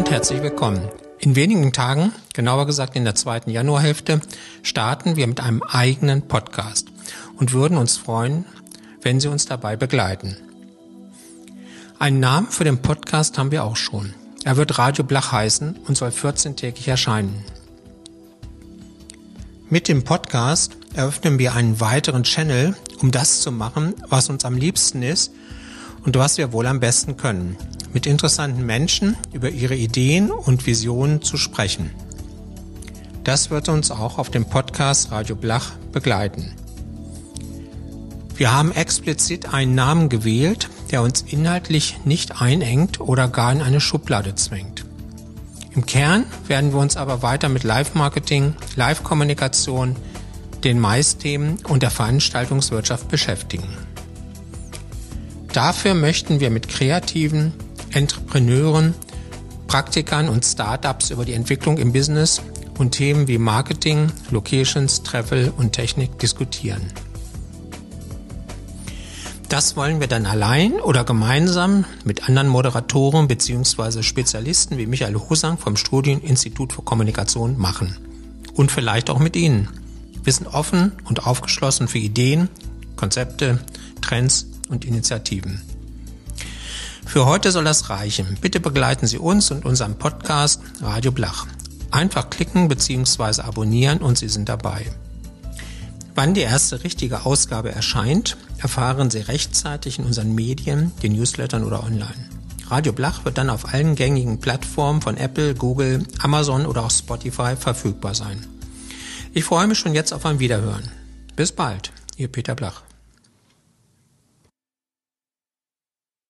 und herzlich willkommen. In wenigen Tagen, genauer gesagt in der zweiten Januarhälfte, starten wir mit einem eigenen Podcast und würden uns freuen, wenn Sie uns dabei begleiten. Einen Namen für den Podcast haben wir auch schon. Er wird Radio Blach heißen und soll 14-tägig erscheinen. Mit dem Podcast eröffnen wir einen weiteren Channel, um das zu machen, was uns am liebsten ist und was wir wohl am besten können. Mit interessanten Menschen über ihre Ideen und Visionen zu sprechen. Das wird uns auch auf dem Podcast Radio Blach begleiten. Wir haben explizit einen Namen gewählt, der uns inhaltlich nicht einengt oder gar in eine Schublade zwingt. Im Kern werden wir uns aber weiter mit Live-Marketing, Live-Kommunikation, den Mais-Themen und der Veranstaltungswirtschaft beschäftigen. Dafür möchten wir mit kreativen Entrepreneuren, Praktikern und Startups über die Entwicklung im Business und Themen wie Marketing, Locations, Travel und Technik diskutieren. Das wollen wir dann allein oder gemeinsam mit anderen Moderatoren bzw. Spezialisten wie Michael Hosang vom Studieninstitut für Kommunikation machen. Und vielleicht auch mit Ihnen. Wir sind offen und aufgeschlossen für Ideen, Konzepte, Trends und Initiativen. Für heute soll das reichen. Bitte begleiten Sie uns und unseren Podcast Radio Blach. Einfach klicken bzw. abonnieren und Sie sind dabei. Wann die erste richtige Ausgabe erscheint, erfahren Sie rechtzeitig in unseren Medien, den Newslettern oder online. Radio Blach wird dann auf allen gängigen Plattformen von Apple, Google, Amazon oder auch Spotify verfügbar sein. Ich freue mich schon jetzt auf ein Wiederhören. Bis bald, Ihr Peter Blach.